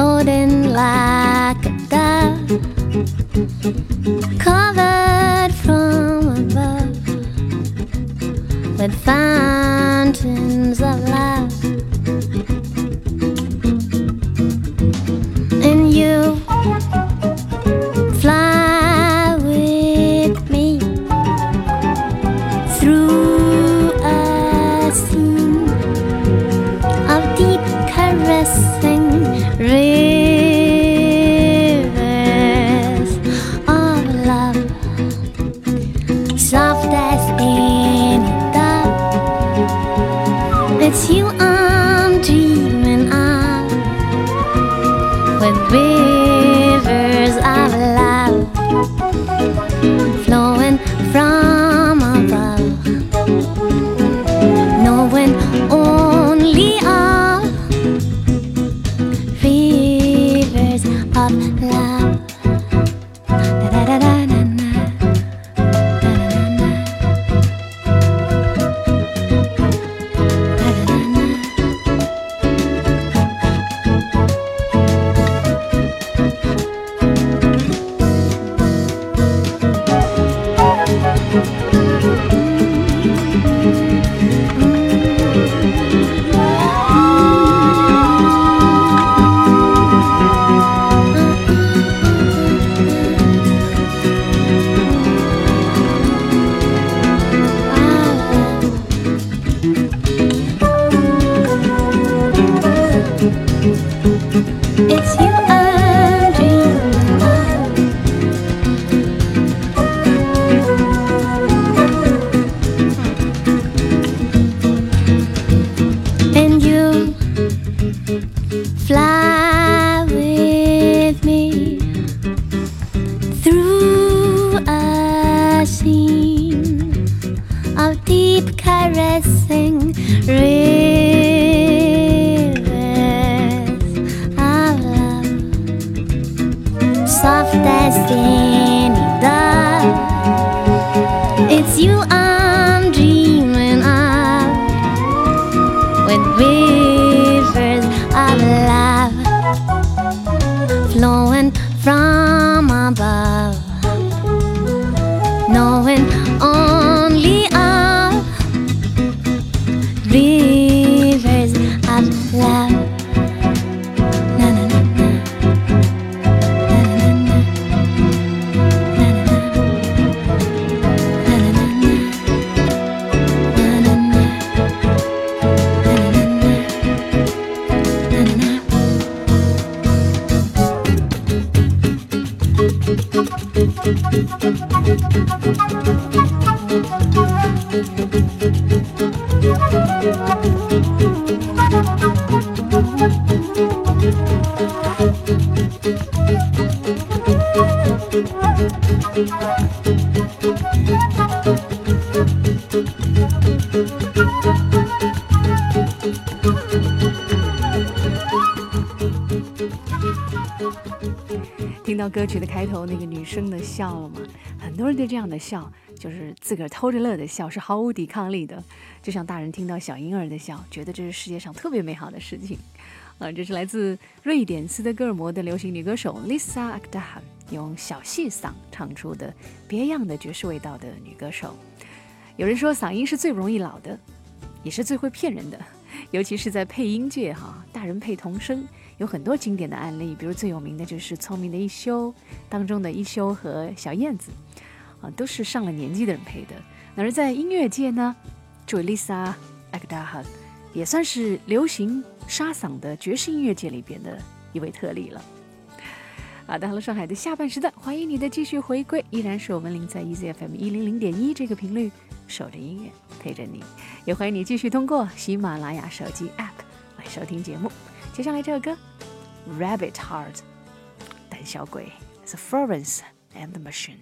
golden light. 听到歌曲的开头那个女生的笑了吗？很多人对这样的笑，就是自个儿偷着乐的笑，是毫无抵抗力的。就像大人听到小婴儿的笑，觉得这是世界上特别美好的事情。啊，这是来自瑞典斯德哥尔摩的流行女歌手 Lisa a k d a h a 用小细嗓唱出的别样的爵士味道的女歌手。有人说嗓音是最不容易老的，也是最会骗人的，尤其是在配音界哈，大人配童声有很多经典的案例，比如最有名的就是《聪明的一休》当中的一休和小燕子，啊，都是上了年纪的人配的。而在音乐界呢，这位 Lisa Akdahan 也算是流行沙嗓的爵士音乐界里边的一位特例了。好的了上海的下半时段，欢迎你的继续回归，依然是我们零在 EZFM 一零零点一这个频率，守着音乐陪着你，也欢迎你继续通过喜马拉雅手机 App 来收听节目。接下来这首歌《Rabbit Heart》，胆小鬼，The Florence and the Machine。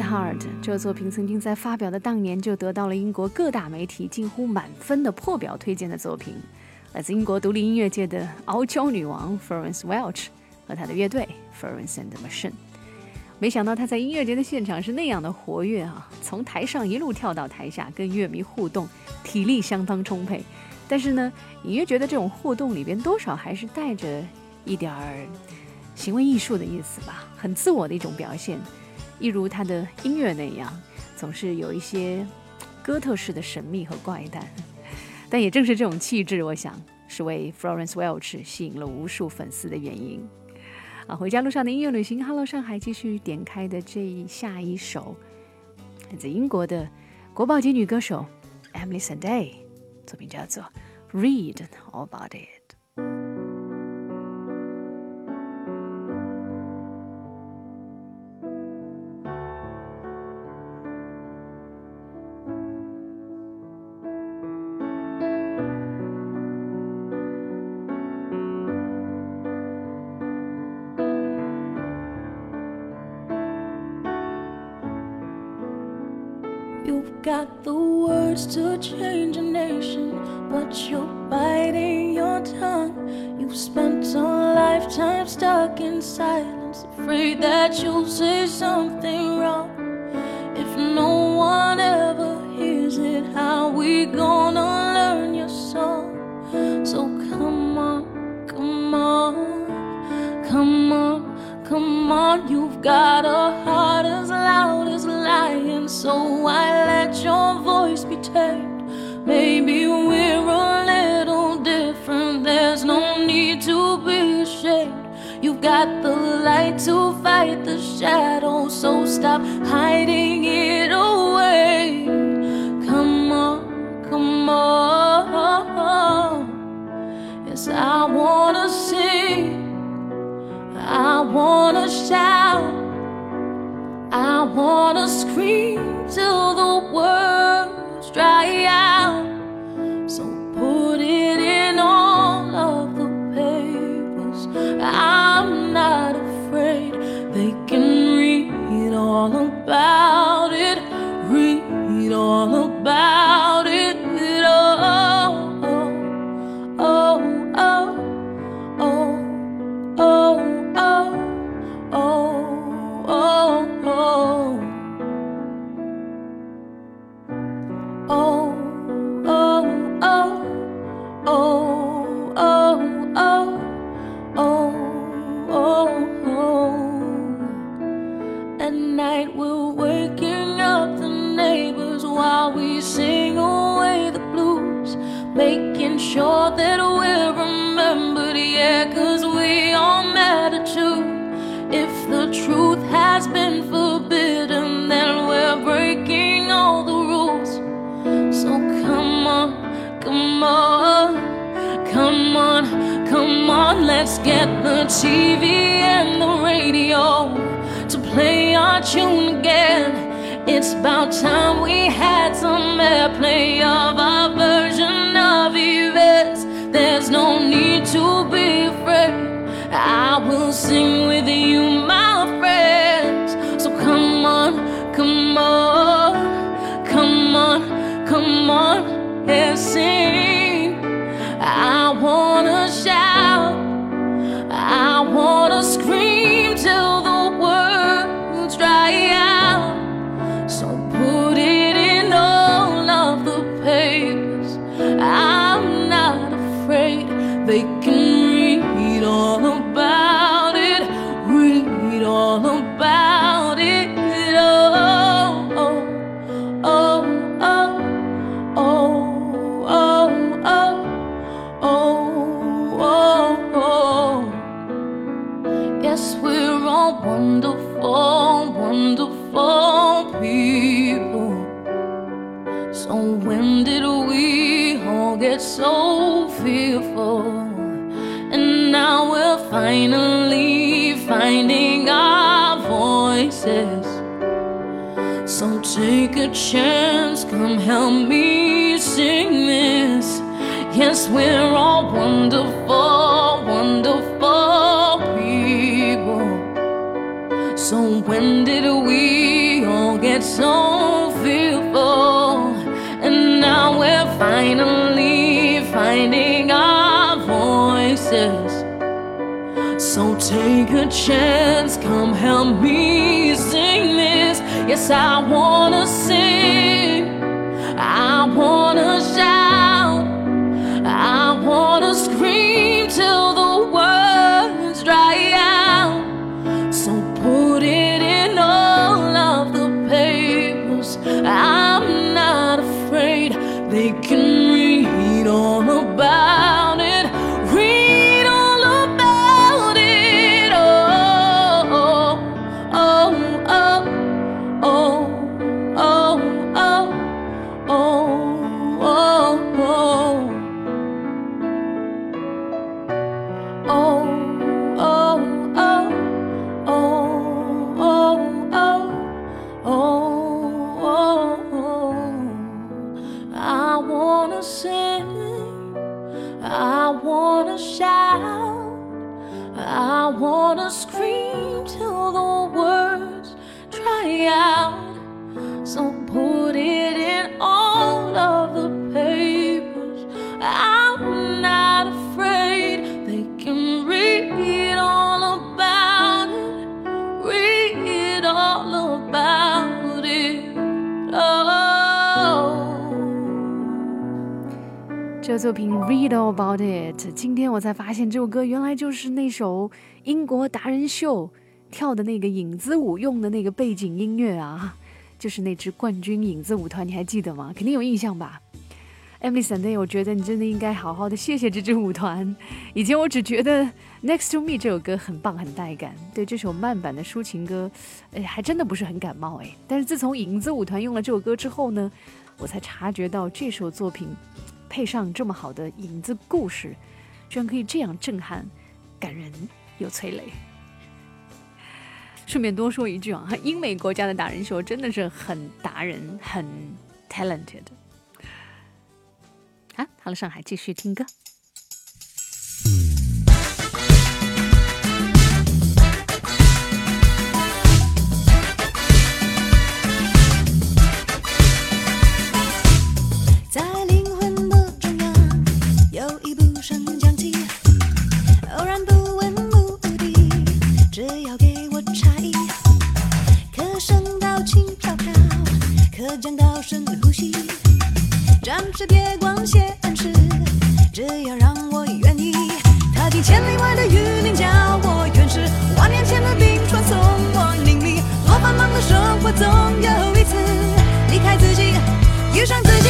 Hart 这作品曾经在发表的当年就得到了英国各大媒体近乎满分的破表推荐的作品，来自英国独立音乐界的傲娇女王 Florence Welch 和她的乐队 Florence and the Machine。没想到她在音乐节的现场是那样的活跃啊，从台上一路跳到台下，跟乐迷互动，体力相当充沛。但是呢，隐约觉得这种互动里边多少还是带着一点儿行为艺术的意思吧，很自我的一种表现。一如他的音乐那样，总是有一些哥特式的神秘和怪诞。但也正是这种气质，我想是为 Florence Welch 吸引了无数粉丝的原因。啊，回家路上的音乐旅行，Hello 上海继续点开的这一下一首来自英国的国宝级女歌手 Emily sanday 作品叫做《Read All About It》。Change a nation, but you're biting your tongue. You've spent a lifetime stuck in silence, afraid that you'll say something wrong. If no one ever hears it, how we gonna learn your song? So come on, come on, come on, come on. You've got a heart as loud as lion, so why let your voice be tamed? Maybe we're a little different. There's no need to be ashamed. You've got the light to fight the shadow, so stop hiding it away. Come on, come on. Yes, I wanna sing. I wanna shout. I wanna scream till the words dry out. Bye. That we're remembered, yeah, cause we all matter too. If the truth has been forbidden, then we're breaking all the rules. So come on, come on, come on, come on, let's get the TV and the radio to play our tune again. It's about time we had some airplay of our version to be afraid. I will sing with you, my friends. So come on, come on, come on, come on, and sing. I wanna shout, take a chance, come help me sing this. Yes, we're all wonderful, wonderful people. So when did we all get so fearful? And now we're finally finding our voices. So take a chance, come help me. Yes, I wanna sing, 作品《Read All About It》，今天我才发现这首歌原来就是那首英国达人秀跳的那个影子舞用的那个背景音乐啊，就是那支冠军影子舞团，你还记得吗？肯定有印象吧？Emily Sunday，我觉得你真的应该好好的谢谢这支舞团。以前我只觉得《Next to Me》这首歌很棒很带感，对这首慢版的抒情歌，哎，还真的不是很感冒哎。但是自从影子舞团用了这首歌之后呢，我才察觉到这首作品。配上这么好的影子故事，居然可以这样震撼、感人又催泪。顺便多说一句啊，英美国家的达人秀真的是很达人、很 talented。啊，好了，上海继续听歌。八；年前的冰川，送我凝力。多繁忙的生活，总有一次离开自己，遇上自己。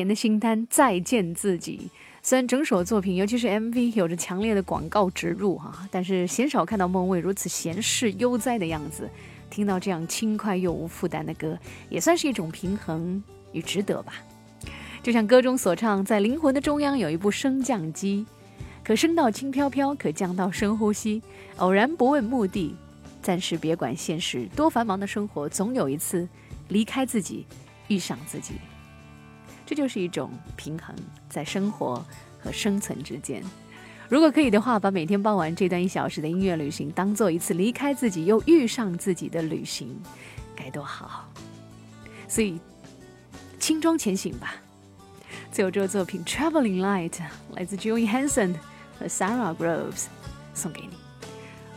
年的新单《再见自己》，虽然整首作品，尤其是 MV 有着强烈的广告植入哈、但是鲜少看到莫文蔚如此闲适悠哉的样子。听到这样轻快又无负担的歌，也算是一种平衡与值得吧。就像歌中所唱，在灵魂的中央有一部升降机，可升到轻飘飘，可降到深呼吸。偶然不问目的，暂时别管现实，多繁忙的生活，总有一次离开自己，遇上自己。这就是一种平衡，在生活和生存之间。如果可以的话，把每天傍晚这段一小时的音乐旅行当做一次离开自己又遇上自己的旅行，该多好！所以，轻装前行吧。最后这个作品《Traveling Light》来自 Joey Hansen 和 Sarah Groves，送给你。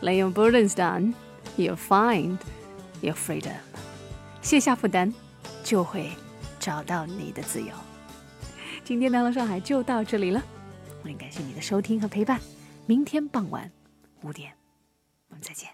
Lay your burdens down, you'll find your freedom。卸下负担，就会找到你的自由。今天的《Hello 上海》就到这里了。我很感谢你的收听和陪伴，明天傍晚五点，我们再见。